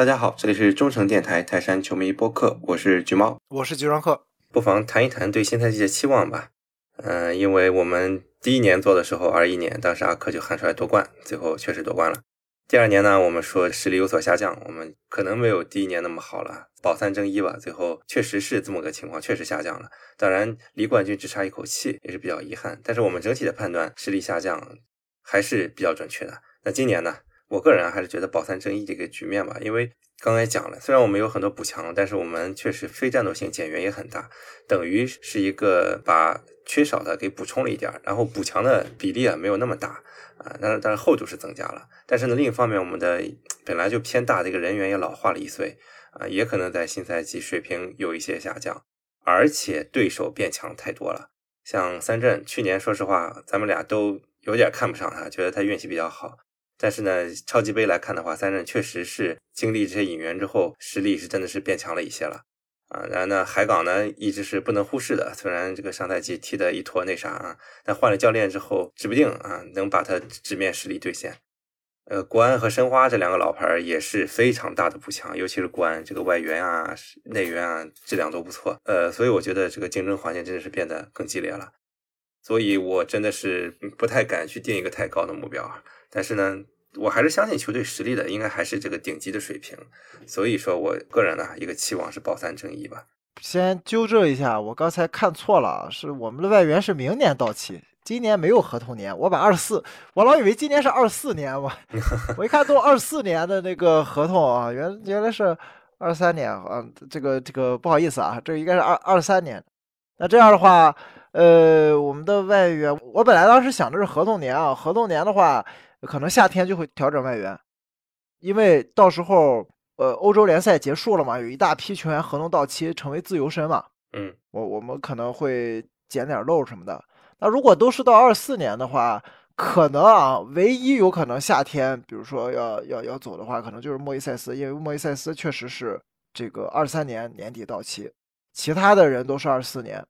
大家好，这里是中诚电台泰山球迷播客，我是橘猫，我是橘双客。不妨谈一谈对新赛季的期望吧。嗯，因为我们第一年做的时候，二一年，当时阿克就喊出来夺冠，最后确实夺冠了。第二年呢，我们说实力有所下降，我们可能没有第一年那么好了，保三争一吧。最后确实是这么个情况，确实下降了。当然离冠军只差一口气，也是比较遗憾。但是我们整体的判断，实力下降还是比较准确的。那今年呢，我个人还是觉得保三争一这个局面吧，因为刚才讲了，虽然我们有很多补强，但是我们确实非战斗性减员也很大，等于是一个把缺少的给补充了一点，然后补强的比例啊没有那么大。啊，但是但是厚度是增加了，但是呢，另一方面，我们的本来就偏大这个人员也老化了一岁，啊，也可能在新赛季水平有一些下降，而且对手变强太多了。像三镇，去年说实话，咱们俩都有点看不上他，觉得他运气比较好。但是呢，超级杯来看的话，三镇确实是经历这些引援之后，实力是真的是变强了一些了。啊，然后呢，海港呢一直是不能忽视的。虽然这个上赛季踢的一坨那啥啊，但换了教练之后，指不定啊能把他纸面实力兑现。呃，国安和申花这两个老牌也是非常大的补强，尤其是国安这个外援啊、内援啊质量都不错。呃，所以我觉得这个竞争环境真的是变得更激烈了。所以我真的是不太敢去定一个太高的目标。但是呢。我还是相信球队实力的，应该还是这个顶级的水平，所以说我个人呢一个期望是保三争一吧。先纠正一下，我刚才看错了，是我们的外援是明年到期，今年没有合同年。我把二四，我老以为今年是二四年，我我一看都二四年的那个合同啊，原原来是二三年啊，这个这个不好意思啊，这应该是二二三年。那这样的话，呃，我们的外援，我本来当时想的是合同年啊，合同年的话。可能夏天就会调整外援，因为到时候呃欧洲联赛结束了嘛，有一大批球员合同到期，成为自由身嘛。嗯，我我们可能会捡点漏什么的。那如果都是到二四年的话，可能啊，唯一有可能夏天，比如说要要要走的话，可能就是莫伊塞斯，因为莫伊塞斯确实是这个二三年年底到期，其他的人都是二四年。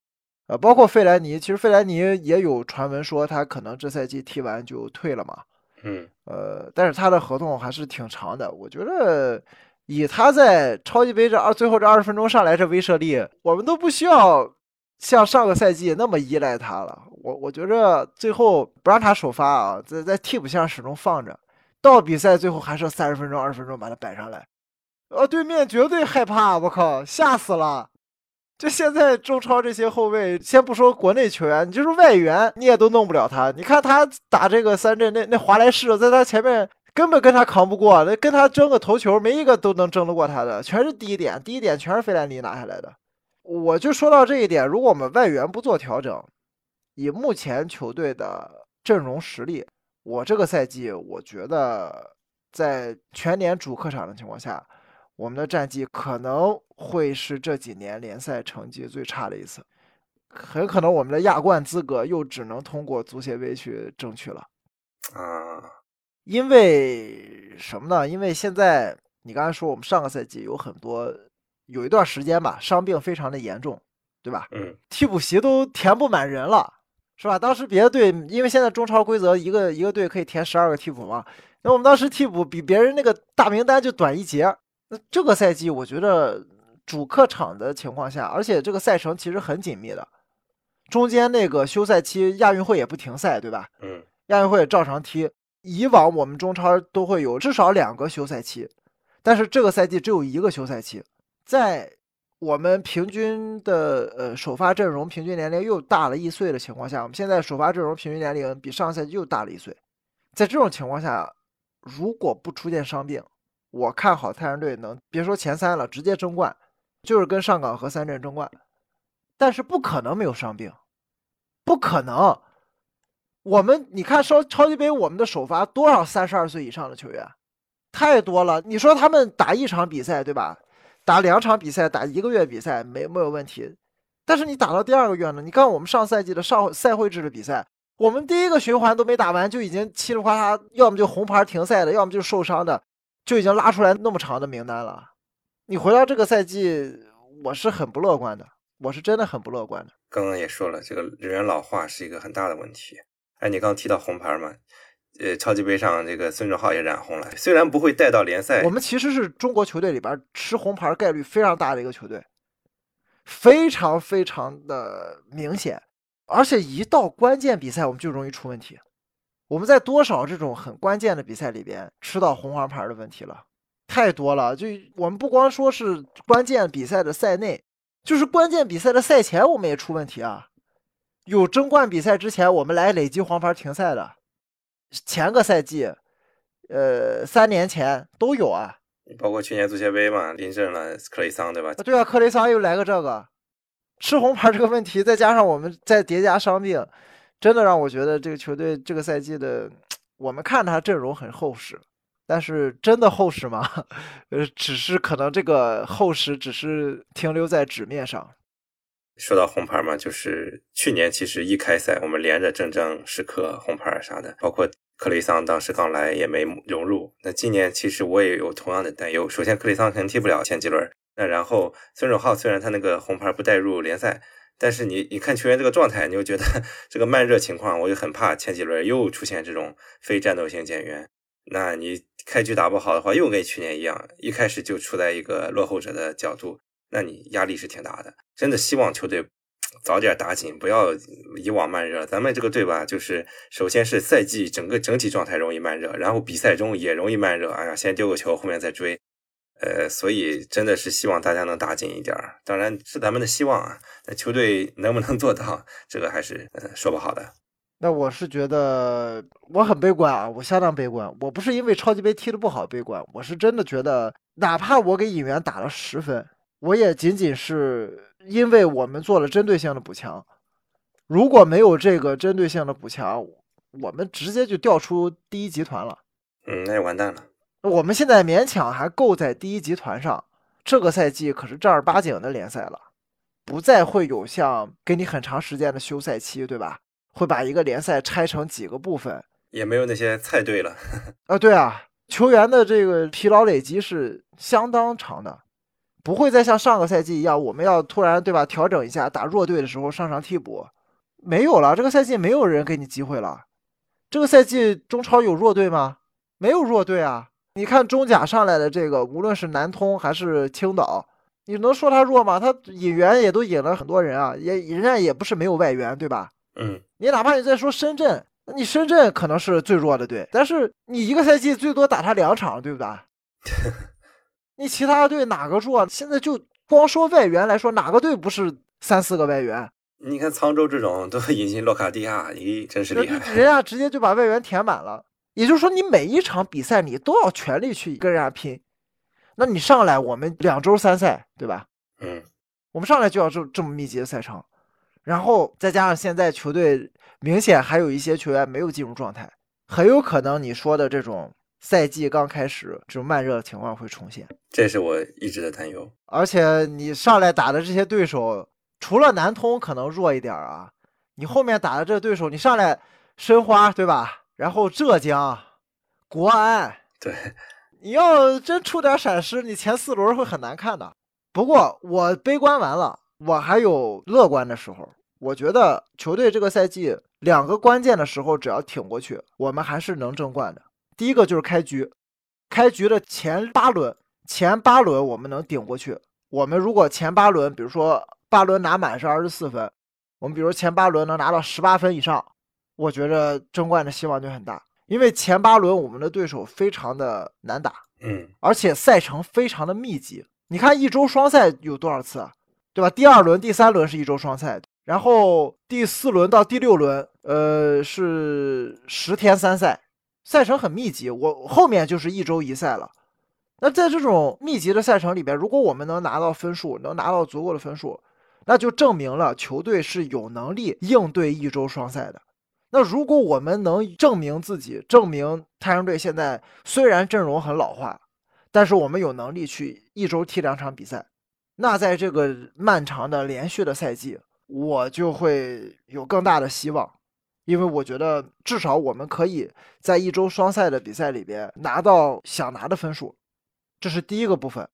呃，包括费莱尼，其实费莱尼也有传闻说他可能这赛季踢完就退了嘛。嗯，呃，但是他的合同还是挺长的。我觉得以他在超级杯这二最后这二十分钟上来这威慑力，我们都不需要像上个赛季那么依赖他了。我我觉着最后不让他首发啊，在在替补线始终放着，到比赛最后还剩三十分钟、二十分钟把他摆上来，呃，对面绝对害怕，我靠，吓死了。就现在中超这些后卫，先不说国内球员，你就是外援，你也都弄不了他。你看他打这个三镇，那那华莱士在他前面根本跟他扛不过，那跟他争个头球，没一个都能争得过他的，全是低点，低点全是费兰尼拿下来的。我就说到这一点，如果我们外援不做调整，以目前球队的阵容实力，我这个赛季我觉得在全年主客场的情况下。我们的战绩可能会是这几年联赛成绩最差的一次，很可能我们的亚冠资格又只能通过足协杯去争取了。啊，因为什么呢？因为现在你刚才说我们上个赛季有很多有一段时间吧，伤病非常的严重，对吧？嗯，替补席都填不满人了，是吧？当时别的队因为现在中超规则一个一个队可以填十二个替补嘛，那我们当时替补比别人那个大名单就短一截。那这个赛季，我觉得主客场的情况下，而且这个赛程其实很紧密的，中间那个休赛期亚运会也不停赛，对吧？嗯，亚运会也照常踢。以往我们中超都会有至少两个休赛期，但是这个赛季只有一个休赛期。在我们平均的呃首发阵容平均年龄又大了一岁的情况下，我们现在首发阵容平均年龄比上赛季又大了一岁。在这种情况下，如果不出现伤病，我看好太阳队能别说前三了，直接争冠，就是跟上港和三镇争冠，但是不可能没有伤病，不可能。我们你看超超级杯，我们的首发多少三十二岁以上的球员，太多了。你说他们打一场比赛对吧？打两场比赛，打一个月比赛没没有问题，但是你打到第二个月呢？你看我们上赛季的上赛会制的比赛，我们第一个循环都没打完就已经稀里哗啦，要么就红牌停赛的，要么就受伤的。就已经拉出来那么长的名单了，你回到这个赛季，我是很不乐观的，我是真的很不乐观的。刚刚也说了，这个人员老化是一个很大的问题。哎，你刚刚提到红牌嘛，呃，超级杯上这个孙正浩也染红了，虽然不会带到联赛，我们其实是中国球队里边吃红牌概率非常大的一个球队，非常非常的明显，而且一到关键比赛我们就容易出问题。我们在多少这种很关键的比赛里边吃到红黄牌的问题了，太多了。就我们不光说是关键比赛的赛内，就是关键比赛的赛前我们也出问题啊。有争冠比赛之前我们来累积黄牌停赛的，前个赛季，呃，三年前都有啊。包括去年足协杯嘛，临阵了克雷桑，对吧？对啊，克雷桑又来个这个吃红牌这个问题，再加上我们再叠加伤病。真的让我觉得这个球队这个赛季的，我们看他阵容很厚实，但是真的厚实吗？呃，只是可能这个厚实只是停留在纸面上。说到红牌嘛，就是去年其实一开赛我们连着正正时刻红牌啥的，包括克雷桑当时刚来也没融入。那今年其实我也有同样的担忧。首先克雷桑肯定踢不了前几轮，那然后孙准浩虽然他那个红牌不带入联赛。但是你你看球员这个状态，你就觉得这个慢热情况，我就很怕前几轮又出现这种非战斗性减员。那你开局打不好的话，又跟去年一样，一开始就处在一个落后者的角度，那你压力是挺大的。真的希望球队早点打紧，不要以往慢热。咱们这个队吧，就是首先是赛季整个整体状态容易慢热，然后比赛中也容易慢热。哎呀，先丢个球，后面再追。呃，所以真的是希望大家能打紧一点儿，当然是咱们的希望啊。那球队能不能做到，这个还是呃说不好的。那我是觉得我很悲观啊，我相当悲观。我不是因为超级杯踢得不好悲观，我是真的觉得，哪怕我给引援打了十分，我也仅仅是因为我们做了针对性的补强。如果没有这个针对性的补强，我们直接就掉出第一集团了。嗯，那就完蛋了。我们现在勉强还够在第一集团上，这个赛季可是正儿八经的联赛了，不再会有像给你很长时间的休赛期，对吧？会把一个联赛拆成几个部分，也没有那些菜队了。啊，对啊，球员的这个疲劳累积是相当长的，不会再像上个赛季一样，我们要突然对吧调整一下，打弱队的时候上上替补，没有了。这个赛季没有人给你机会了。这个赛季中超有弱队吗？没有弱队啊。你看中甲上来的这个，无论是南通还是青岛，你能说他弱吗？他引援也都引了很多人啊，也人家也不是没有外援，对吧？嗯，你哪怕你再说深圳，你深圳可能是最弱的队，但是你一个赛季最多打他两场，对不对？你其他队哪个弱？现在就光说外援来说，哪个队不是三四个外援？你看沧州这种都 引进洛卡蒂亚，咦，真是厉害！人家直接就把外援填满了。也就是说，你每一场比赛你都要全力去跟人家拼，那你上来我们两周三赛，对吧？嗯，我们上来就要这这么密集的赛程，然后再加上现在球队明显还有一些球员没有进入状态，很有可能你说的这种赛季刚开始这种慢热的情况会重现，这是我一直的担忧。而且你上来打的这些对手，除了南通可能弱一点啊，你后面打的这对手，你上来申花，对吧？然后浙江、国安，对，你要真出点闪失，你前四轮会很难看的。不过我悲观完了，我还有乐观的时候。我觉得球队这个赛季两个关键的时候，只要挺过去，我们还是能争冠的。第一个就是开局，开局的前八轮，前八轮我们能顶过去。我们如果前八轮，比如说八轮拿满是二十四分，我们比如前八轮能拿到十八分以上。我觉得争冠的希望就很大，因为前八轮我们的对手非常的难打，嗯，而且赛程非常的密集。你看一周双赛有多少次啊，对吧？第二轮、第三轮是一周双赛，然后第四轮到第六轮，呃，是十天三赛，赛程很密集。我后面就是一周一赛了。那在这种密集的赛程里边，如果我们能拿到分数，能拿到足够的分数，那就证明了球队是有能力应对一周双赛的。那如果我们能证明自己，证明太阳队现在虽然阵容很老化，但是我们有能力去一周踢两场比赛，那在这个漫长的连续的赛季，我就会有更大的希望，因为我觉得至少我们可以在一周双赛的比赛里边拿到想拿的分数，这是第一个部分。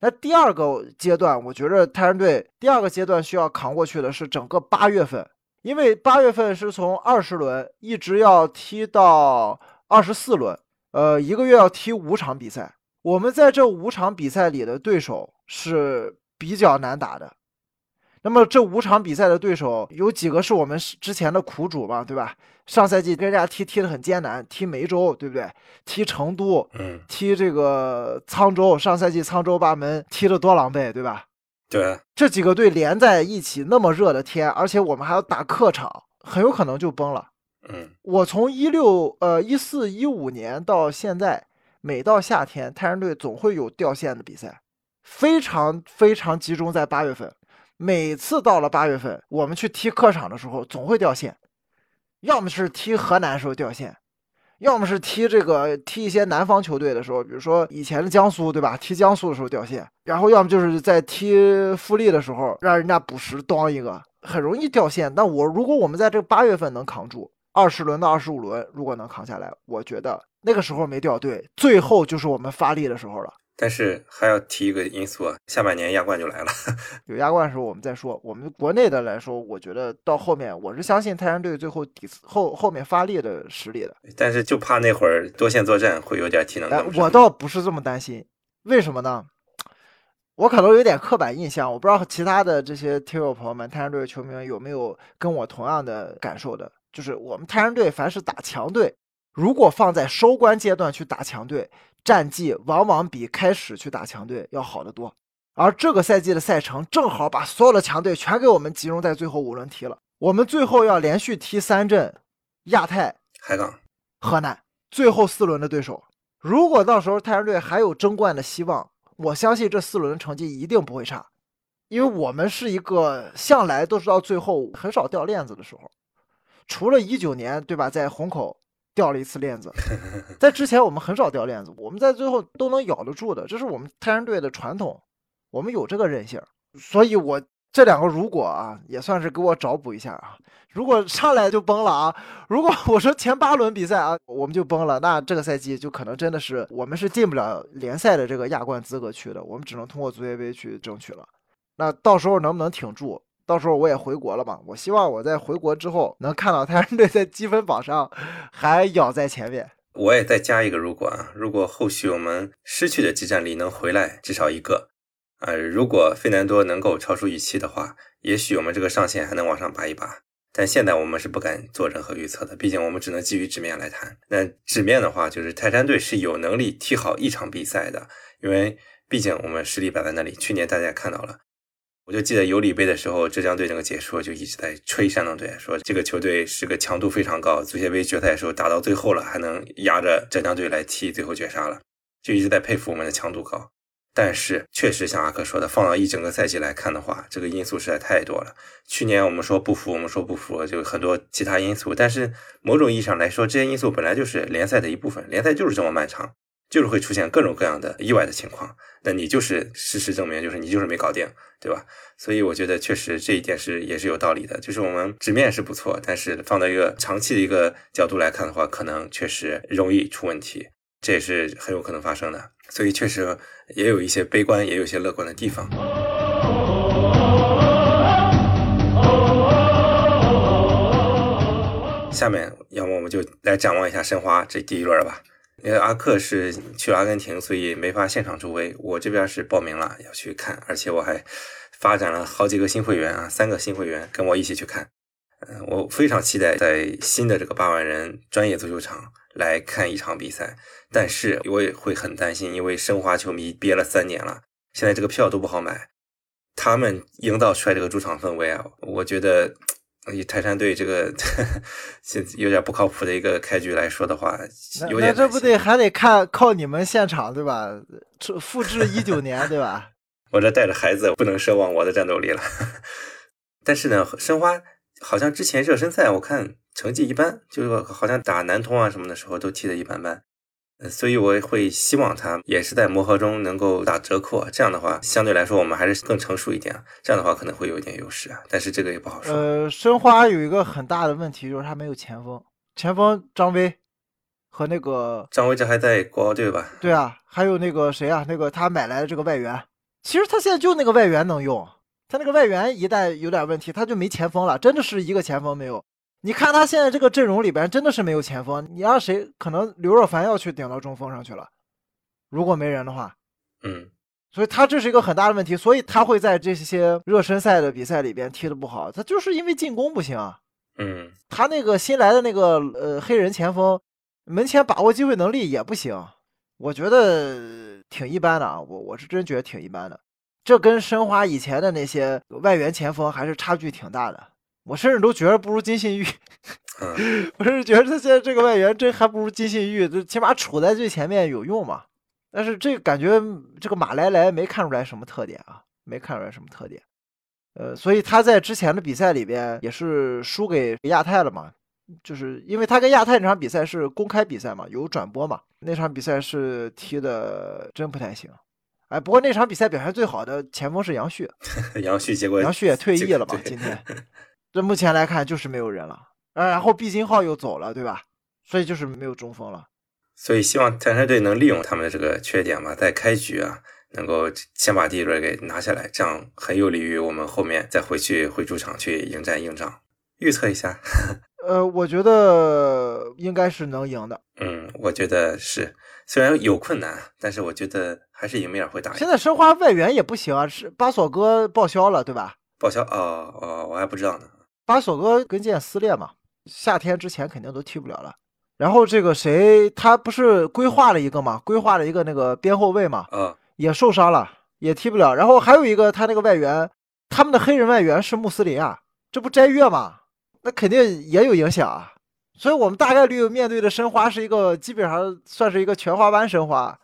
那第二个阶段，我觉得太阳队第二个阶段需要扛过去的是整个八月份。因为八月份是从二十轮一直要踢到二十四轮，呃，一个月要踢五场比赛。我们在这五场比赛里的对手是比较难打的。那么这五场比赛的对手有几个是我们之前的苦主嘛，对吧？上赛季跟人家踢踢得很艰难，踢梅州，对不对？踢成都，嗯，踢这个沧州，上赛季沧州把我们踢得多狼狈，对吧？对，这几个队连在一起，那么热的天，而且我们还要打客场，很有可能就崩了。嗯，我从一六呃一四一五年到现在，每到夏天，泰山队总会有掉线的比赛，非常非常集中在八月份。每次到了八月份，我们去踢客场的时候，总会掉线，要么是踢河南时候掉线，要么是踢这个踢一些南方球队的时候，比如说以前的江苏，对吧？踢江苏的时候掉线，然后要么就是在踢富力的时候，让人家补时当一个，很容易掉线。那我如果我们在这个八月份能扛住二十轮到二十五轮，如果能扛下来，我觉得那个时候没掉队，最后就是我们发力的时候了。但是还要提一个因素啊，下半年亚冠就来了。有亚冠的时候我们再说。我们国内的来说，我觉得到后面我是相信泰山队最后底后后面发力的实力的。但是就怕那会儿多线作战会有点体能。我倒不是这么担心，为什么呢？我可能有点刻板印象，我不知道其他的这些听友朋友们，泰山队的球迷有没有跟我同样的感受的？就是我们泰山队凡是打强队，如果放在收官阶段去打强队。战绩往往比开始去打强队要好得多，而这个赛季的赛程正好把所有的强队全给我们集中在最后五轮踢了。我们最后要连续踢三阵，亚太、海港、河南，最后四轮的对手。如果到时候太阳队还有争冠的希望，我相信这四轮的成绩一定不会差，因为我们是一个向来都是到最后很少掉链子的时候，除了一九年，对吧，在虹口。掉了一次链子，在之前我们很少掉链子，我们在最后都能咬得住的，这是我们泰山队的传统，我们有这个韧性。所以，我这两个如果啊，也算是给我找补一下啊。如果上来就崩了啊，如果 我说前八轮比赛啊，我们就崩了，那这个赛季就可能真的是我们是进不了联赛的这个亚冠资格区的，我们只能通过足协杯去争取了。那到时候能不能挺住？到时候我也回国了嘛，我希望我在回国之后能看到泰山队在积分榜上还咬在前面。我也再加一个如果啊，如果后续我们失去的技战力能回来至少一个，呃，如果费南多能够超出预期的话，也许我们这个上限还能往上拔一拔。但现在我们是不敢做任何预测的，毕竟我们只能基于纸面来谈。那纸面的话，就是泰山队是有能力踢好一场比赛的，因为毕竟我们实力摆在那里。去年大家也看到了。我就记得有里杯的时候，浙江队那个解说就一直在吹山东队，说这个球队是个强度非常高。足协杯决赛的时候打到最后了，还能压着浙江队来踢最后绝杀了，就一直在佩服我们的强度高。但是确实像阿克说的，放到一整个赛季来看的话，这个因素实在太多了。去年我们说不服，我们说不服，就很多其他因素。但是某种意义上来说，这些因素本来就是联赛的一部分，联赛就是这么漫长。就是会出现各种各样的意外的情况，那你就是事实证明，就是你就是没搞定，对吧？所以我觉得确实这一点是也是有道理的。就是我们纸面是不错，但是放到一个长期的一个角度来看的话，可能确实容易出问题，这也是很有可能发生的。所以确实也有一些悲观，也有一些乐观的地方。下面要么我们就来展望一下申花这第一轮吧。因为阿克是去了阿根廷，所以没法现场助威。我这边是报名了要去看，而且我还发展了好几个新会员啊，三个新会员跟我一起去看。嗯，我非常期待在新的这个八万人专业足球场来看一场比赛。但是我也会很担心，因为申花球迷憋了三年了，现在这个票都不好买。他们营造出来这个主场氛围啊，我觉得。以泰山队这个 现有点不靠谱的一个开局来说的话，有点那这不得还得看靠你们现场对吧？复制一九年对吧？我这带着孩子不能奢望我的战斗力了。但是呢，申花好像之前热身赛我看成绩一般，就是好像打南通啊什么的时候都踢得一般般。所以我会希望他也是在磨合中能够打折扣，这样的话相对来说我们还是更成熟一点，这样的话可能会有一点优势啊。但是这个也不好说。呃，申花有一个很大的问题就是他没有前锋，前锋张威和那个张威这还在国奥队吧？对啊，还有那个谁啊？那个他买来的这个外援，其实他现在就那个外援能用，他那个外援一旦有点问题，他就没前锋了，真的是一个前锋没有。你看他现在这个阵容里边真的是没有前锋，你让谁？可能刘若凡要去顶到中锋上去了，如果没人的话。嗯，所以他这是一个很大的问题，所以他会在这些热身赛的比赛里边踢的不好，他就是因为进攻不行啊。嗯，他那个新来的那个呃黑人前锋，门前把握机会能力也不行，我觉得挺一般的啊，我我是真觉得挺一般的。这跟申花以前的那些外援前锋还是差距挺大的，我甚至都觉得不如金信玉。我甚至觉得他现在这个外援真还不如金信玉，这起码处在最前面有用嘛。但是这个感觉这个马来来没看出来什么特点啊，没看出来什么特点。呃，所以他在之前的比赛里边也是输给亚太了嘛，就是因为他跟亚太那场比赛是公开比赛嘛，有转播嘛，那场比赛是踢的真不太行。哎，不过那场比赛表现最好的前锋是杨旭，杨旭结果杨旭也退役了嘛，今天。这目前来看就是没有人了，呃，然后毕金浩又走了，对吧？所以就是没有中锋了。所以希望泰山队能利用他们的这个缺点吧，在开局啊。能够先把第一轮给拿下来，这样很有利于我们后面再回去回主场去迎战硬仗。预测一下，呃，我觉得应该是能赢的。嗯，我觉得是，虽然有困难，但是我觉得还是赢面会大。现在申花外援也不行啊，是巴索哥报销了，对吧？报销哦哦，我还不知道呢。巴索哥跟腱撕裂嘛，夏天之前肯定都踢不了了。然后这个谁，他不是规划了一个嘛？规划了一个那个边后卫嘛？嗯。也受伤了，也踢不了。然后还有一个，他那个外援，他们的黑人外援是穆斯林啊，这不斋月嘛？那肯定也有影响啊。所以，我们大概率面对的申花是一个基本上算是一个全华班申花，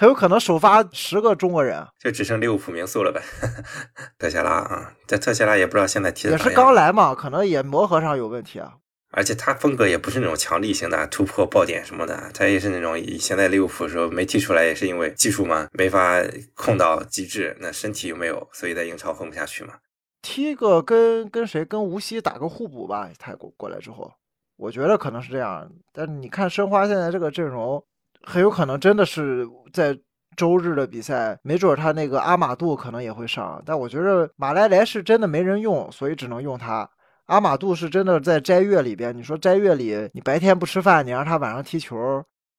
很有可能首发十个中国人，就只剩利物浦名宿了呗。特谢拉啊，这特谢拉也不知道现在踢的也是刚来嘛，可能也磨合上有问题啊。而且他风格也不是那种强力型的突破爆点什么的，他也是那种现在利物浦的时候没踢出来，也是因为技术嘛，没法控到极致，那身体又没有，所以在英超混不下去嘛。踢个跟跟谁跟无锡打个互补吧，泰国过来之后，我觉得可能是这样。但你看申花现在这个阵容，很有可能真的是在周日的比赛，没准他那个阿马杜可能也会上，但我觉得马来莱是真的没人用，所以只能用他。阿马杜是真的在斋月里边，你说斋月里你白天不吃饭，你让他晚上踢球，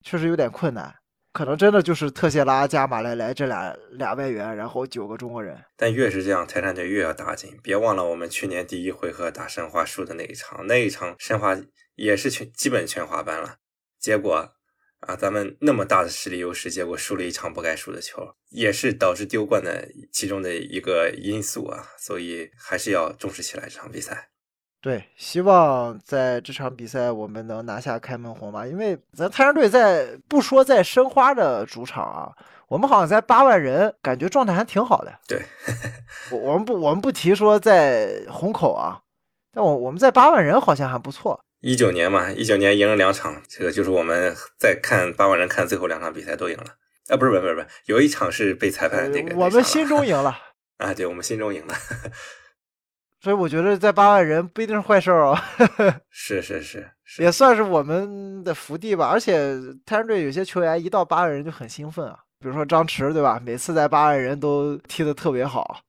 确实有点困难。可能真的就是特谢拉加马来莱这俩俩外援，然后九个中国人。但越是这样，泰山队越要打紧。别忘了我们去年第一回合打申花输的那一场，那一场申花也是全基本全华班了。结果啊，咱们那么大的实力优势，结果输了一场不该输的球，也是导致丢冠的其中的一个因素啊。所以还是要重视起来这场比赛。对，希望在这场比赛我们能拿下开门红吧。因为咱泰山队在不说在申花的主场啊，我们好像在八万人，感觉状态还挺好的。对，我我们不我们不提说在虹口啊，但我我们在八万人好像还不错。一九年嘛，一九年赢了两场，这个就是我们在看八万人看最后两场比赛都赢了啊，不是不是不是不是，有一场是被裁判那个我们心中赢了啊，对，我们心中赢了。所以我觉得在八万人不一定是坏事儿 啊，是是是，也算是我们的福地吧。而且泰山队有些球员一到八万人就很兴奋啊，比如说张弛，对吧？每次在八万人都踢得特别好。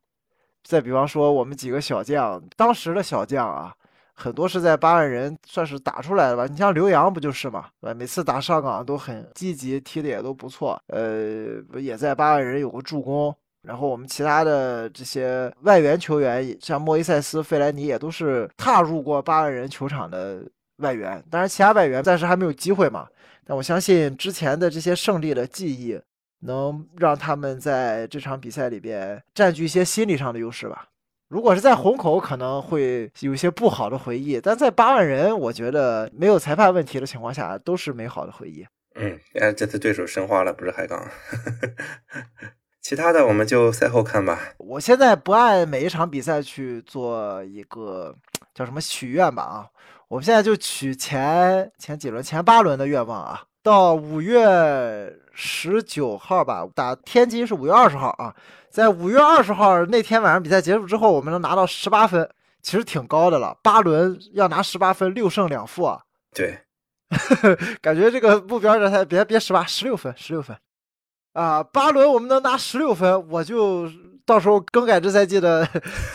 再比方说我们几个小将，当时的小将啊，很多是在八万人算是打出来的吧。你像刘洋不就是嘛，对吧？每次打上港都很积极，踢的也都不错。呃，也在八万人有个助攻。然后我们其他的这些外援球员，像莫伊塞斯、费莱尼，也都是踏入过八万人球场的外援。当然，其他外援暂时还没有机会嘛。但我相信之前的这些胜利的记忆，能让他们在这场比赛里边占据一些心理上的优势吧。如果是在虹口，可能会有一些不好的回忆；但在八万人，我觉得没有裁判问题的情况下，都是美好的回忆。嗯，哎，这次对手申花了，不是海港。其他的我们就赛后看吧。我现在不按每一场比赛去做一个叫什么许愿吧啊，我们现在就取前前几轮前八轮的愿望啊。到五月十九号吧，打天津是五月二十号啊，在五月二十号那天晚上比赛结束之后，我们能拿到十八分，其实挺高的了。八轮要拿十八分，六胜两负啊。对，感觉这个目标这才别别十八，十六分，十六分。啊，八轮我们能拿十六分，我就到时候更改这赛季的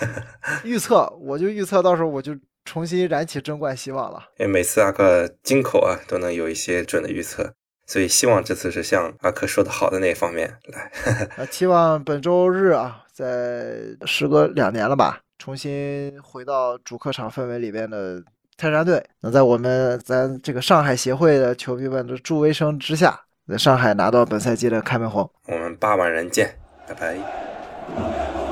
预测，我就预测到时候我就重新燃起争冠希望了。因为每次阿克金口啊都能有一些准的预测，所以希望这次是像阿克说的好的那一方面来。啊，期望本周日啊，在时隔两年了吧，重新回到主客场氛围里边的泰山队，能在我们咱这个上海协会的球迷们的助威声之下，在上海拿到本赛季的开门红。我们八万人见，拜拜。